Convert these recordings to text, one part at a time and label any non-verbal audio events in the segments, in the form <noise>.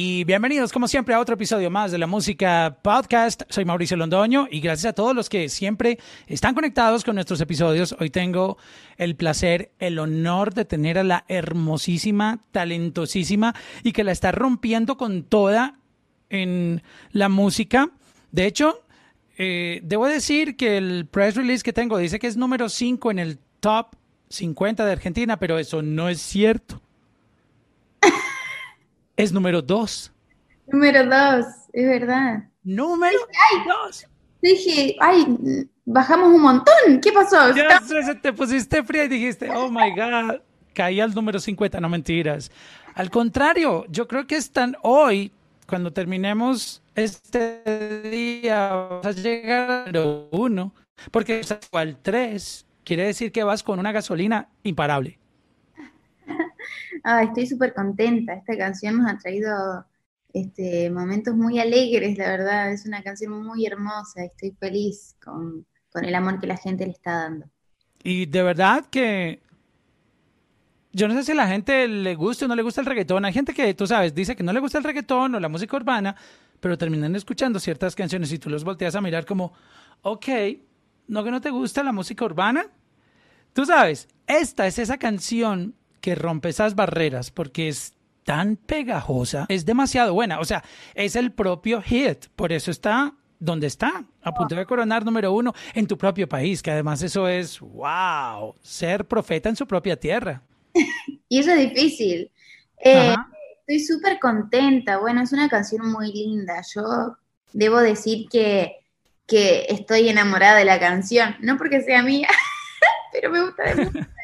y bienvenidos como siempre a otro episodio más de la música podcast. Soy Mauricio Londoño y gracias a todos los que siempre están conectados con nuestros episodios. Hoy tengo el placer, el honor de tener a la hermosísima, talentosísima y que la está rompiendo con toda en la música. De hecho, eh, debo decir que el press release que tengo dice que es número 5 en el top 50 de Argentina, pero eso no es cierto. Es número dos. Número dos, es verdad. Número dos. Dije, ay, bajamos un montón. ¿Qué pasó? Ya te pusiste fría y dijiste, oh my God, caí al número 50, no mentiras. Al contrario, yo creo que están hoy, cuando terminemos este día, vas a llegar al número uno, porque al tres quiere decir que vas con una gasolina imparable. Ah, estoy súper contenta. Esta canción nos ha traído este, momentos muy alegres, la verdad. Es una canción muy hermosa. Estoy feliz con, el amor que la gente le está dando. Y de verdad que yo no sé si a la gente le gusta o no le gusta el reggaetón. Hay gente que, tú sabes, dice que no le gusta el reggaetón o la música urbana, pero terminan escuchando ciertas canciones y tú los volteas a mirar como, ok, no que no te gusta la música urbana. Tú sabes, esta es esa canción que rompe esas barreras porque es tan pegajosa, es demasiado buena. O sea, es el propio hit, por eso está donde está, a punto de coronar número uno en tu propio país, que además eso es, wow, ser profeta en su propia tierra. <laughs> y eso es difícil. Eh, estoy súper contenta, bueno, es una canción muy linda. Yo debo decir que, que estoy enamorada de la canción, no porque sea mía, <laughs> pero me gusta mucho. <laughs>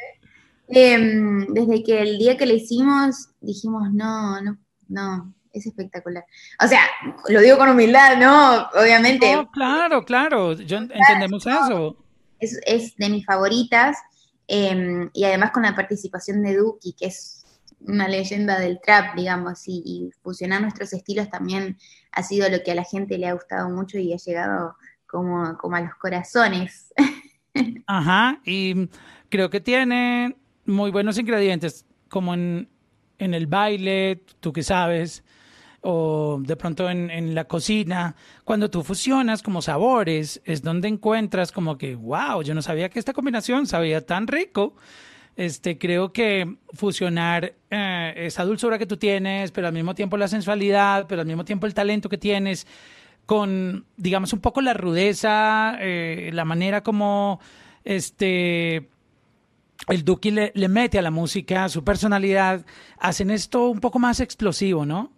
Em, desde que el día que le hicimos, dijimos, no, no, no, es espectacular. O sea, lo digo con humildad, ¿no? Obviamente. claro, claro, yo entendemos eso. Es, de mis favoritas, em, y además con la participación de Duki, que es una leyenda del trap, digamos, y, y, fusionar nuestros estilos también ha sido lo que a la gente le ha gustado mucho y ha llegado como, como a los corazones. <laughs> Ajá, y creo que tiene muy buenos ingredientes, como en, en el baile, tú que sabes, o de pronto en, en, la cocina, cuando tú fusionas como sabores, es donde encuentras como que, wow, yo no sabía que esta combinación sabía tan rico. Este, creo que fusionar eh, esa dulzura que tú tienes, pero al mismo tiempo la sensualidad, pero al mismo tiempo el talento que tienes, con, digamos, un poco la rudeza, eh, la manera como, este, el Duki le, mete a la música su personalidad, hacen esto un poco más explosivo, ¿no?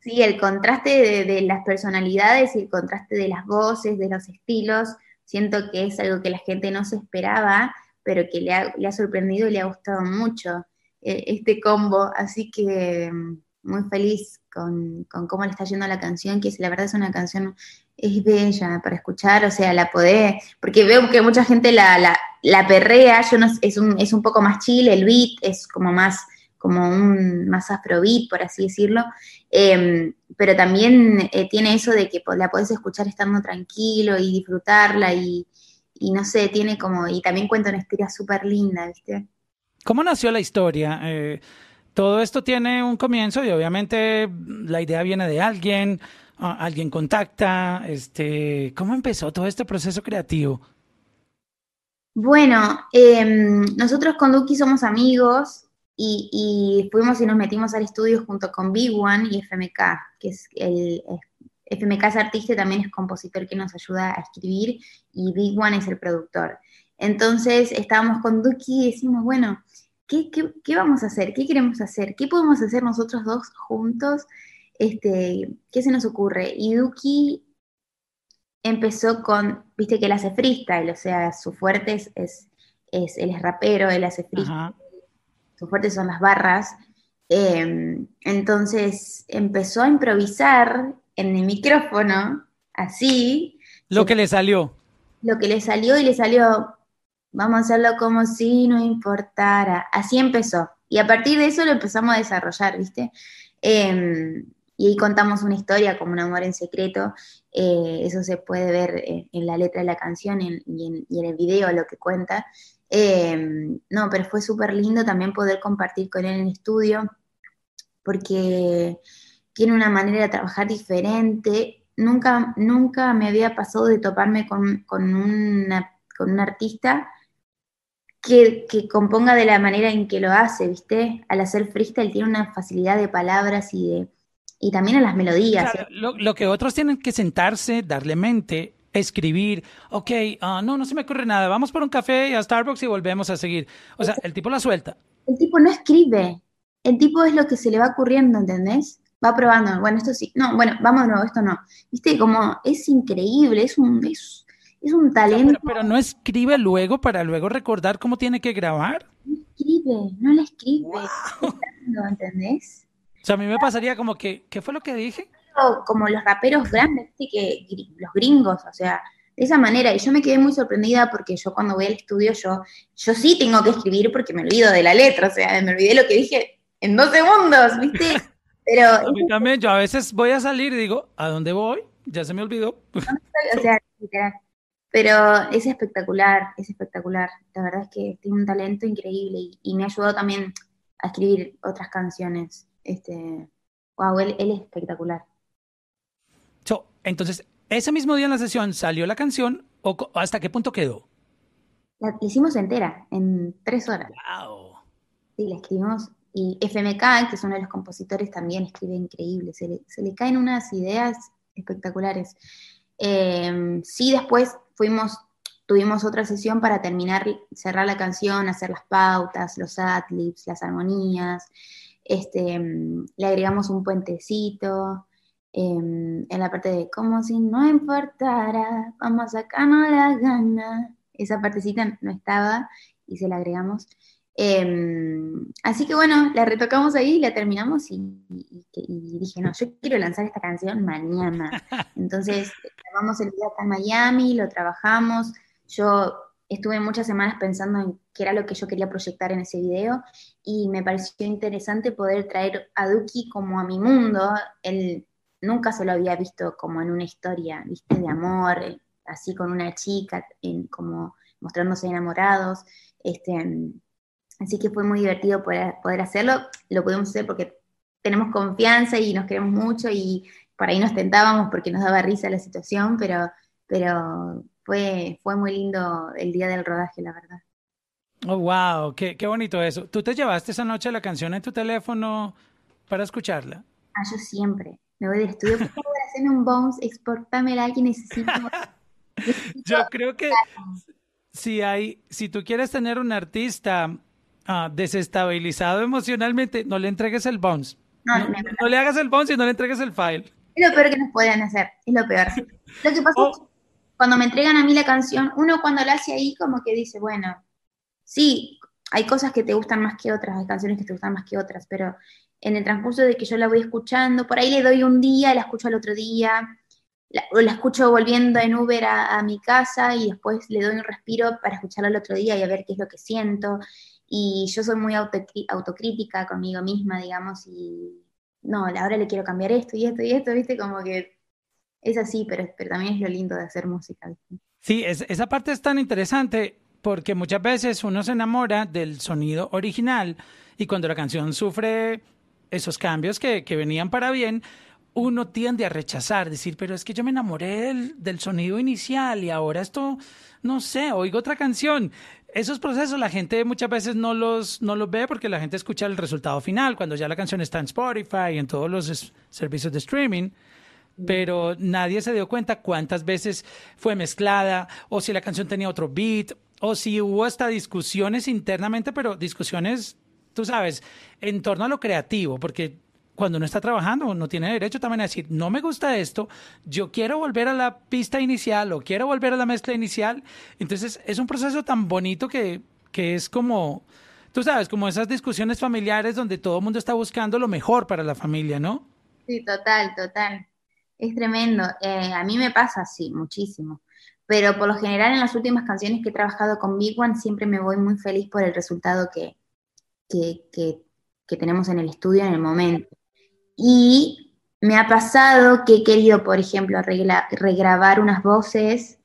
Sí, el contraste de, las personalidades y el contraste de las voces, de los estilos, siento que es algo que la gente no se esperaba, pero que le ha, sorprendido y le ha gustado mucho eh, este combo, así que mm, muy feliz con, con, cómo le está yendo la canción, que la verdad es una canción es bella para escuchar, o sea, la podés, porque veo que mucha gente la, la, la perrea, yo no, es, un, es un poco más chill, el beat es como más, como un más afrobeat, por así decirlo, em, pero también eh, tiene eso de que la podés escuchar estando tranquilo y disfrutarla y, no sé, tiene como, y también cuenta una historia súper linda, ¿viste? ¿Cómo nació la historia? Eh, todo esto tiene un comienzo y obviamente la idea viene de alguien, alguien contacta, este, ¿cómo empezó todo este proceso creativo? Bueno, em, nosotros con Duki somos amigos y, fuimos y nos metimos al estudio junto con Big One y FMK, que es el, FMK es artista y también es compositor que nos ayuda a escribir y Big One es el productor. Entonces estábamos con Duki y decimos, bueno, ¿qué, qué vamos a hacer? ¿Qué queremos hacer? ¿Qué podemos hacer nosotros dos juntos este, ¿qué se nos ocurre? Y Duki empezó con, viste que él hace freestyle, o sea, su fuerte es, es, él es rapero, él hace freestyle, su fuerte son las barras. Em, entonces empezó a improvisar en el micrófono, así. Lo que le salió. Lo que le salió y le salió, vamos a hacerlo como si no importara. Así empezó. Y a partir de eso lo empezamos a desarrollar, ¿viste? Eh, y ahí contamos una historia como un amor en secreto. Eh, eso se puede ver en, la letra de la canción y, en, el video lo que cuenta. Em, no, pero fue súper lindo también poder compartir con él en el estudio, porque tiene una manera de trabajar diferente. Nunca, nunca me había pasado de toparme con, con, una, con un artista que, que, componga de la manera en que lo hace, ¿viste? Al hacer freestyle tiene una facilidad de palabras y de y también en las melodías. lo, lo, que otros tienen que sentarse, darle mente, escribir, ok, uh, no, no se me ocurre nada, vamos por un café a Starbucks y volvemos a seguir. O sea, el tipo la suelta. El tipo no escribe, el tipo es lo que se le va ocurriendo, ¿entendés? Va probando, bueno, esto sí, no, bueno, vamos de nuevo, esto no. Viste, como es increíble, es un, es, es un talento. pero, no escribe luego para luego recordar cómo tiene que grabar. No escribe, no le escribe. ¿Entendés? O sea, a mí me pasaría como que, ¿qué fue lo que dije? Como los raperos grandes, que los gringos, o sea, de esa manera. Y yo me quedé muy sorprendida porque yo cuando voy al estudio, yo, yo sí tengo que escribir porque me olvido de la letra, o sea, me olvidé lo que dije en dos segundos, ¿viste? Pero... a mí también, yo a veces voy a salir y digo, ¿a dónde voy? Ya se me olvidó. <laughs> o sea, literal. Pero es espectacular, es espectacular. La verdad es que tiene un talento increíble y, y me ha ayudado también a escribir otras canciones. Este, wow, él, es espectacular. entonces, ese mismo día en la sesión salió la canción o hasta qué punto quedó? La hicimos entera, en tres horas. Wow. Sí, la escribimos. Y FMK, que es uno de los compositores, también escribe increíble. Se le, caen unas ideas espectaculares. Em, sí, después fuimos, tuvimos otra sesión para terminar, cerrar la canción, hacer las pautas, los adlibs, las armonías este, mm, le agregamos un puentecito, em, en la parte de como si no importara, vamos a sacarnos la gana. Esa partecita no estaba y se la agregamos. Em, así que bueno, la retocamos ahí, la terminamos y, dije, no, yo quiero lanzar esta canción mañana. <laughs> Entonces, grabamos el día acá en Miami, lo trabajamos. Yo estuve muchas semanas pensando en qué era lo que yo quería proyectar en ese video y me pareció interesante poder traer a Duki como a mi mundo. Él nunca se lo había visto como en una historia, viste, de amor, así con una chica, en, como mostrándose enamorados. Este, así que fue muy divertido poder, poder hacerlo. Lo pudimos hacer porque tenemos confianza y nos queremos mucho y por ahí nos tentábamos porque nos daba risa la situación, pero, pero fue, fue muy lindo el día del rodaje, la verdad. Oh, wow, qué, qué bonito eso. ¿Tú te llevaste esa noche la canción en tu teléfono para escucharla? Ah, yo siempre. Me voy del estudio, por favor, hacerme un bounce, exportámela que necesito. <laughs> yo creo que si hay, si tú quieres tener un artista ah, desestabilizado emocionalmente, no le entregues el bounce. No, no, le hagas el bounce y no le entregues el file. Es lo peor que nos pueden hacer, es lo peor. <laughs> Lo que pasa oh. Cuando me entregan a mí la canción, uno cuando la hace ahí como que dice, bueno, sí, hay cosas que te gustan más que otras, hay canciones que te gustan más que otras, pero en el transcurso de que yo la voy escuchando, por ahí le doy un día, la escucho al otro día, o la escucho volviendo en Uber a, mi casa y después le doy un respiro para escucharla al otro día y a ver qué es lo que siento. Y yo soy muy autocrítica conmigo misma, digamos, y no, ahora le quiero cambiar esto y esto y esto, ¿viste? Como que es así, pero, también es lo lindo de hacer música. Sí, esa parte es tan interesante porque muchas veces uno se enamora del sonido original y cuando la canción sufre esos cambios que, venían para bien, uno tiende a rechazar, decir, pero es que yo me enamoré del, sonido inicial y ahora esto, no sé, oigo otra canción. Esos procesos la gente muchas veces no los, no los ve porque la gente escucha el resultado final, cuando ya la canción está en Spotify y en todos los servicios de streaming pero nadie se dio cuenta cuántas veces fue mezclada o si la canción tenía otro beat o si hubo hasta discusiones internamente, pero discusiones, tú sabes, en torno a lo creativo, porque cuando uno está trabajando, uno tiene derecho también a decir, no me gusta esto, yo quiero volver a la pista inicial o quiero volver a la mezcla inicial. Entonces, es un proceso tan bonito que, que es como, tú sabes, como esas discusiones familiares donde todo el mundo está buscando lo mejor para la familia, ¿no? Sí, total, total. Es tremendo. Eh, a mí me pasa así, muchísimo pero por lo general en las últimas canciones que he trabajado con Big One siempre me voy muy feliz por el resultado que, que, tenemos en el estudio en el momento. Y me ha pasado que he querido, por ejemplo, regrabar unas voces.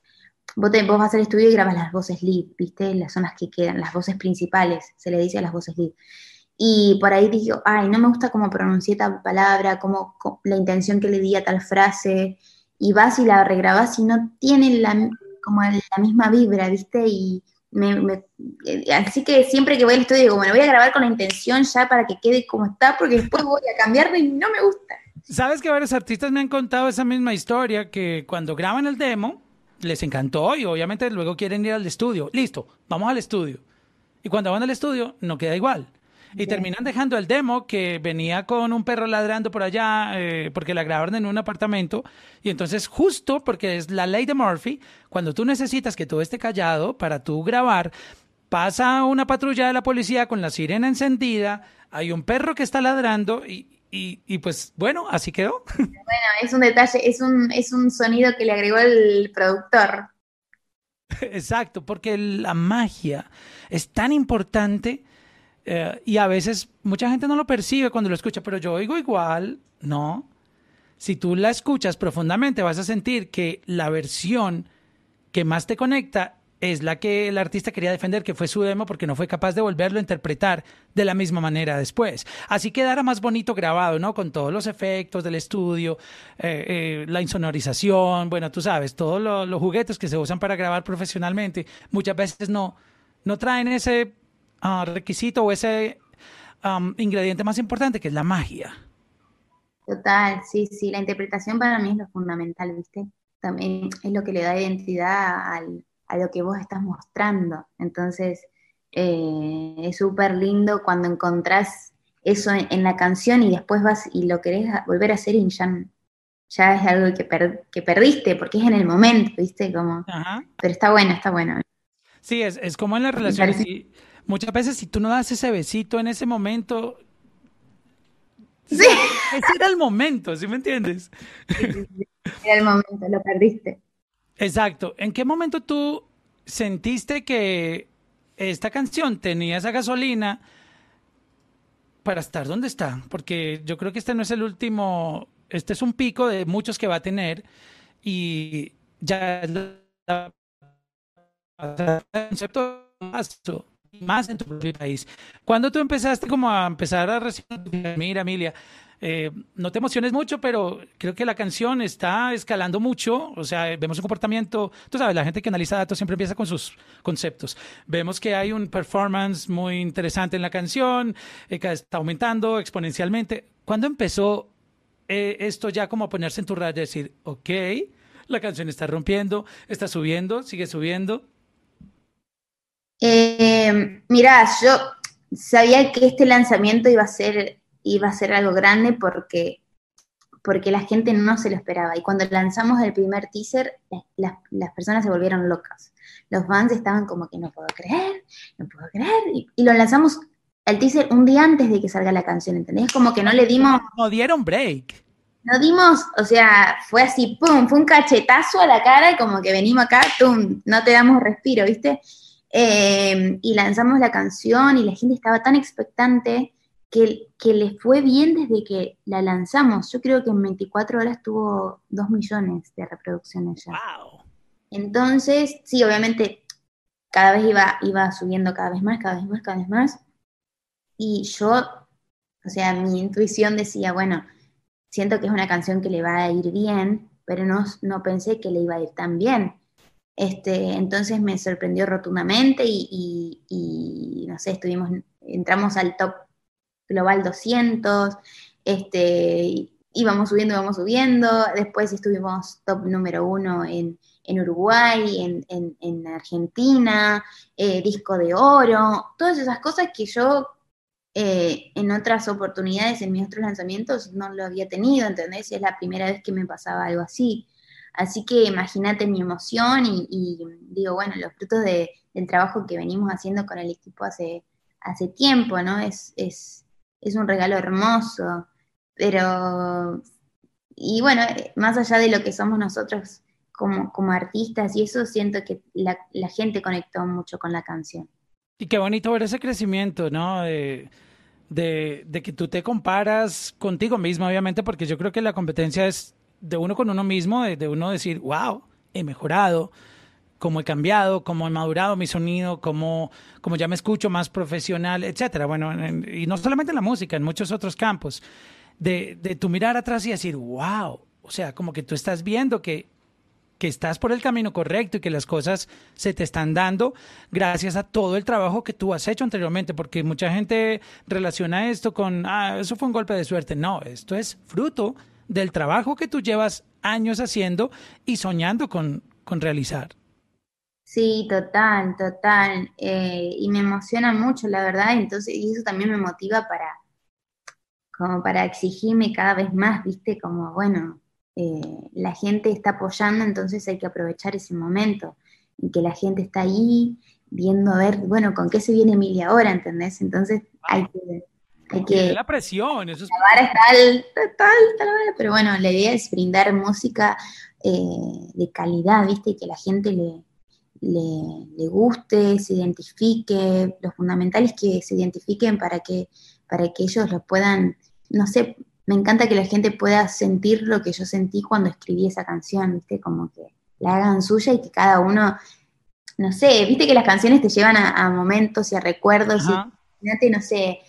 Vos, te, vos vas al estudio y grabas las voces lead, ¿viste? Las zonas que quedan, las voces principales, se le dice a las voces lead. Y por ahí digo, ay, no me gusta cómo pronuncié tal palabra, como la intención que le di a tal frase, y vas y la regrabas y no tiene la, como la misma vibra, ¿viste? Y me, eh, así que siempre que voy al estudio digo, bueno, voy a grabar con la intención ya para que quede como está, porque después voy a cambiarlo y no me gusta. Sabes que varios artistas me han contado esa misma historia, que cuando graban el demo, les encantó y obviamente luego quieren ir al estudio. Listo, vamos al estudio. Y cuando van al estudio, no queda igual. Y terminan dejando el demo que venía con un perro ladrando por allá eh, porque la grabaron en un apartamento. Y entonces justo porque es la ley de Murphy, cuando tú necesitas que todo esté callado para tú grabar, pasa una patrulla de la policía con la sirena encendida, hay un perro que está ladrando y, y, pues bueno, así quedó. <laughs> Bueno, es un detalle, es un, es un sonido que le agregó el productor. Exacto, porque la magia es tan importante eh, y a veces mucha gente no lo percibe cuando lo escucha, pero yo oigo igual, ¿no? Si tú la escuchas profundamente, vas a sentir que la versión que más te conecta es la que el artista quería defender, que fue su demo, porque no fue capaz de volverlo a interpretar de la misma manera después. Así quedará más bonito grabado, ¿no? Con todos los efectos del estudio, eh, eh, la insonorización, bueno, tú sabes, todos los juguetes que se usan para grabar profesionalmente, muchas veces no, no traen ese Ah, requisito o ese ingrediente más importante que es la magia. Total, sí, sí, la interpretación para mí es lo fundamental, ¿viste? También es lo que le da identidad a lo que vos estás mostrando. Entonces, eh, es súper lindo cuando encontrás eso en, la canción y después vas y lo querés volver a hacer y ya, ya es algo que, que perdiste, porque es en el momento, ¿viste? Como, Pero está bueno, está bueno. Sí, es, es como en las relaciones muchas veces si tú no das ese besito en ese momento, sí. ese era el momento, ¿sí me entiendes? Era el momento, lo perdiste. Exacto. ¿En qué momento tú sentiste que esta canción tenía esa gasolina para estar donde está? Porque yo creo que este no es el último, este es un pico de muchos que va a tener y ya el concepto más en tu propio país. Cuando tú empezaste como a empezar a recibir, mira, Emilia, eh, no te emociones mucho, pero creo que la canción está escalando mucho. O sea, vemos un comportamiento. Tú sabes, la gente que analiza datos siempre empieza con sus conceptos. Vemos que hay un performance muy interesante en la canción, eh, que está aumentando exponencialmente. ¿Cuándo empezó eh, esto ya como a ponerse en tu radio y decir, ok, la canción está rompiendo, está subiendo, sigue subiendo? Eh, mirá, yo sabía que este lanzamiento iba a ser, iba a ser algo grande porque, porque la gente no se lo esperaba. Y cuando lanzamos el primer teaser, las, personas se volvieron locas. Los fans estaban como que no puedo creer, no puedo creer. Y, lo lanzamos el teaser un día antes de que salga la canción, ¿entendés? Como que no le dimos... No dieron break. No dimos, o sea, fue así, pum, fue un cachetazo a la cara y como que venimos acá, pum, no te damos respiro, ¿viste? Eh, y lanzamos la canción y la gente estaba tan expectante que, que le fue bien desde que la lanzamos. Yo creo que en 24 horas tuvo 2 millones de reproducciones ya. Entonces, sí, obviamente cada vez iba, iba subiendo cada vez más, cada vez más, cada vez más. Y yo, o sea, mi intuición decía, bueno, siento que es una canción que le va a ir bien, pero no, no pensé que le iba a ir tan bien. Este, entonces me sorprendió rotundamente y, no sé, estuvimos, entramos al top global 200, este, íbamos subiendo, íbamos subiendo, después estuvimos top número uno en, Uruguay, en, Argentina, eh, disco de oro, todas esas cosas que yo eh, en otras oportunidades, en mis otros lanzamientos, no lo había tenido, ¿entendés? Es la primera vez que me pasaba algo así. Así que imagínate mi emoción y, digo, bueno, los frutos de, del trabajo que venimos haciendo con el equipo hace, hace tiempo, ¿no? Es, es, es un regalo hermoso, pero, y bueno, más allá de lo que somos nosotros como, como artistas y eso, siento que la, gente conectó mucho con la canción. Y qué bonito ver ese crecimiento, ¿no? De, de, de, que tú te comparas contigo mismo, obviamente, porque yo creo que la competencia es de uno con uno mismo, de, uno decir, wow, he mejorado. cómo he cambiado, cómo he madurado mi sonido, cómo, cómo ya me escucho más profesional, etcétera. Bueno, y no solamente en la música, en muchos otros campos. De, de tu mirar atrás y decir, wow, o sea, como que tú estás viendo que que estás por el camino correcto y que las cosas se te están dando gracias a todo el trabajo que tú has hecho anteriormente, porque mucha gente relaciona esto con, ah, eso fue un golpe de suerte. No, esto es fruto del trabajo que tú llevas años haciendo y soñando con, con realizar. Sí, total, total. Eh, y me emociona mucho, la verdad. Entonces, y eso también me motiva para, como para exigirme cada vez más, ¿viste? Como, bueno, eh, la gente está apoyando, entonces hay que aprovechar ese momento y que la gente está ahí viendo a ver, bueno, con qué se viene Emilia ahora, ¿entendés? Entonces hay que... Hay que la presión, eso es... La vara está pero bueno, la idea es brindar música eh, de calidad, ¿viste? Y que la gente le, le, le, guste, se identifique, lo fundamental es que se identifiquen para que, para que ellos lo puedan, no sé, me encanta que la gente pueda sentir lo que yo sentí cuando escribí esa canción, ¿viste? Como que la hagan suya y que cada uno, no sé, viste que las canciones te llevan a, momentos y a recuerdos y, no sé,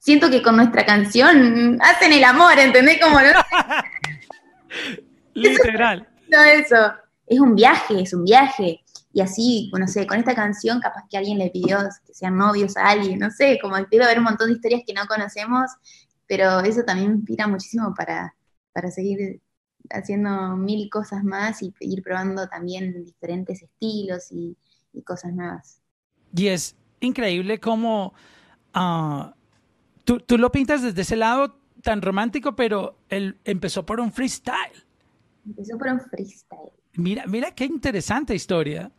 siento que con nuestra canción hacen el amor, ¿entendés? Como no <laughs> Literal. <laughs> no, eso. Es un viaje, es un viaje. Y así, no sé, con esta canción capaz que alguien le pidió que sean novios a alguien, no sé, como a haber un montón de historias que no conocemos pero eso también inspira muchísimo para, seguir haciendo mil cosas más y ir probando también diferentes estilos y, cosas nuevas. Y es increíble cómo ah, tú, tú, lo pintas desde ese lado tan romántico, pero él empezó por un freestyle. Empezó por un freestyle. Mira, mira qué interesante historia.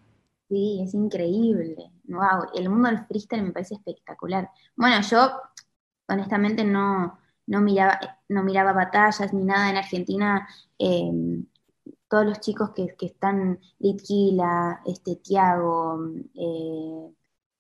Sí, es increíble. Wow, el mundo del freestyle me parece espectacular. Bueno, yo honestamente no, no miraba, no miraba batallas ni nada en Argentina. Em, todos los chicos que, están, Litquila, este, Tiago, eh,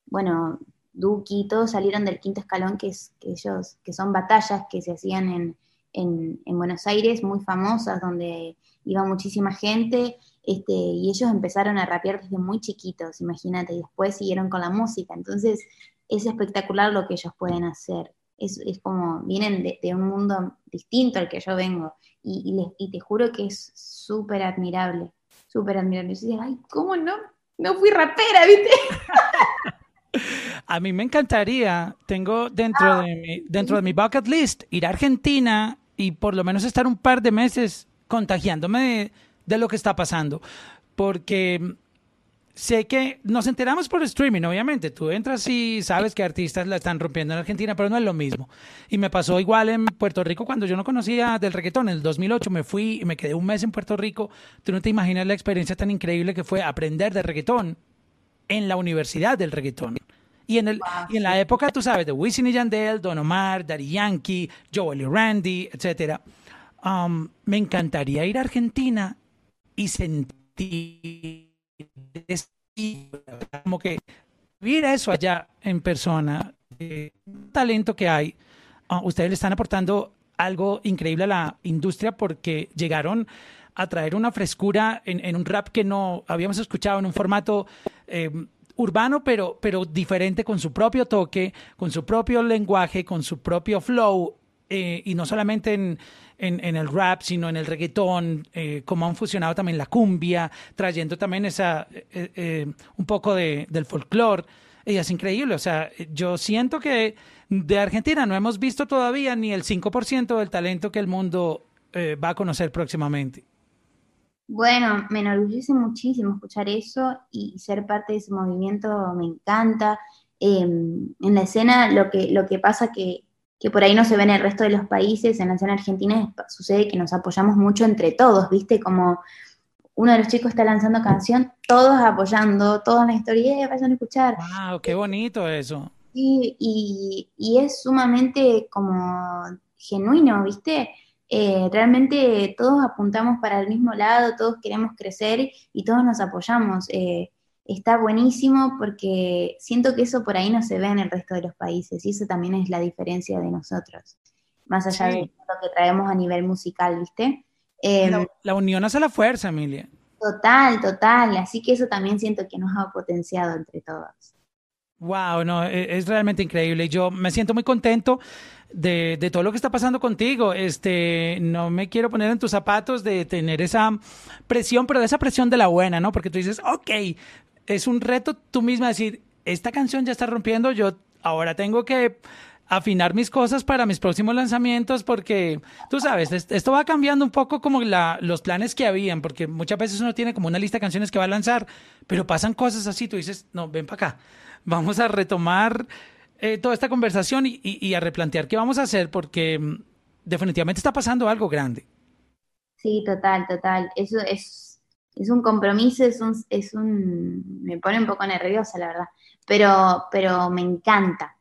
bueno, Duki, todos salieron del quinto escalón, que, es, ellos, que son batallas que se hacían en, en, Buenos Aires, muy famosas, donde iba muchísima gente, este, y ellos empezaron a rapear desde muy chiquitos, imagínate, y después siguieron con la música. Entonces, es espectacular lo que ellos pueden hacer es, como, vienen de, un mundo distinto al que yo vengo, y, y, te juro que es súper admirable, súper admirable. Y ay, ¿cómo no? No fui rapera, ¿viste? <laughs> A mí me encantaría, tengo dentro, de mi, dentro de mi bucket list ir a Argentina y por lo menos estar un par de meses contagiándome de, de lo que está pasando. Porque sé que nos enteramos por streaming, obviamente. Tú entras y sabes que artistas la están rompiendo en Argentina, pero no es lo mismo. Y me pasó igual en Puerto Rico cuando yo no conocía del reggaetón. En el 2008 me fui y me quedé un mes en Puerto Rico. Tú no te imaginas la experiencia tan increíble que fue aprender de reggaetón en la universidad del reggaetón. Y en, el, y en la época, tú sabes, de Wisin y Yandel, Don Omar, Daddy Yankee, Joel y Randy, etc. Um, me encantaría ir a Argentina y sentir como que vivir eso allá en persona, eh, talento que hay, ah, ustedes le están aportando algo increíble a la industria porque llegaron a traer una frescura en, un rap que no habíamos escuchado en un formato eh, urbano, pero, pero diferente con su propio toque, con su propio lenguaje, con su propio flow, eh, y no solamente en, en, el rap, sino en el reggaetón, eh, como han fusionado también la cumbia, trayendo también esa, eh, eh, un poco de, del folclore. Y es increíble, o sea, yo siento que de Argentina no hemos visto todavía ni el 5% del talento que el mundo va a conocer próximamente. Bueno, me enorgullece muchísimo escuchar eso y ser parte de ese movimiento me encanta. en la escena lo que, lo que pasa que que por ahí no se ve en el resto de los países, en la escena argentina sucede que nos apoyamos mucho entre todos, ¿viste? Como uno de los chicos está lanzando canción, todos apoyando, todos en la historia, eh, vayan a escuchar. ¡Wow! ¡Qué bonito eso! Y, y, es sumamente como genuino, ¿viste? Eh, realmente todos apuntamos para el mismo lado, todos queremos crecer y todos nos apoyamos. Eh, está buenísimo porque siento que eso por ahí no se ve en el resto de los países y eso también es la diferencia de nosotros, más allá de lo que traemos a nivel musical, ¿viste? Em, la, unión hace la fuerza, Emilia. Total, total. Así que eso también siento que nos ha potenciado entre todos. Wow, no, e, es realmente increíble. Yo me siento muy contento de, todo lo que está pasando contigo. Este, no me quiero poner en tus zapatos de tener esa presión, pero de esa presión de la buena, ¿no? Porque tú dices, ok, es un reto tú misma decir, esta canción ya está rompiendo, yo ahora tengo que afinar mis cosas para mis próximos lanzamientos porque tú sabes, esto va cambiando un poco como la, los planes que habían, porque muchas veces uno tiene como una lista de canciones que va a lanzar, pero pasan cosas así, tú dices, no, ven para acá, vamos a retomar eh, toda esta conversación y, y, a replantear qué vamos a hacer porque mm, definitivamente está pasando algo grande. Sí, total, total. Eso es, es un compromiso, es un, es un, me pone un poco nerviosa, la verdad, pero, pero me encanta,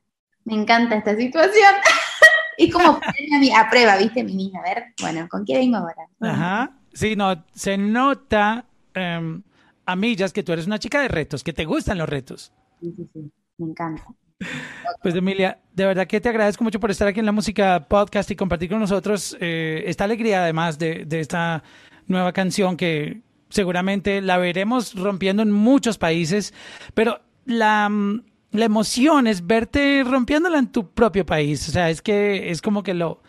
me encanta esta situación. <laughs> y como ponerme a, prueba, ¿viste, mi niña? A ver, bueno, ¿con qué vengo ahora? Ajá, sí, no, se nota, um, a millas, que tú eres una chica de retos, que te gustan los retos. Sí, sí, sí, me encanta. Pues Emilia, de verdad que te agradezco mucho por estar aquí en la música podcast y compartir con nosotros eh, esta alegría además de, esta nueva canción que seguramente la veremos rompiendo en muchos países, pero la, la emoción es verte rompiéndola en tu propio país, o sea, es que es como que lo...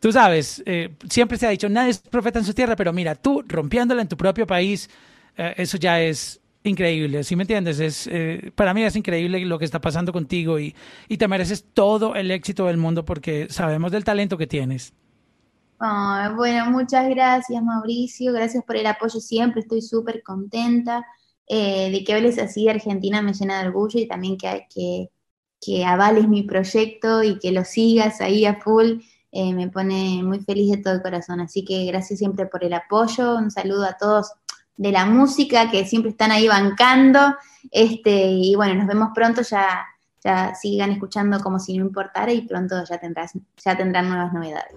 Tú sabes, eh, siempre se ha dicho, nadie es profeta en su tierra, pero mira, tú rompiéndola en tu propio país, eh, eso ya es increíble, ¿sí me entiendes? Es, eh, para mí es increíble lo que está pasando contigo y, y, te mereces todo el éxito del mundo porque sabemos del talento que tienes. bueno, muchas gracias Mauricio, gracias por el apoyo siempre, estoy súper contenta eh, de que hables así Argentina me llena de orgullo y también que, que, que, avales mi proyecto y que lo sigas ahí a full. Eh, me pone muy feliz de todo el corazón. Así que gracias siempre por el apoyo. Un saludo a todos de la música que siempre están ahí bancando. Este, y bueno, nos vemos pronto, ya, ya sigan escuchando como si no importara y pronto ya, tendrás, ya tendrán nuevas novedades.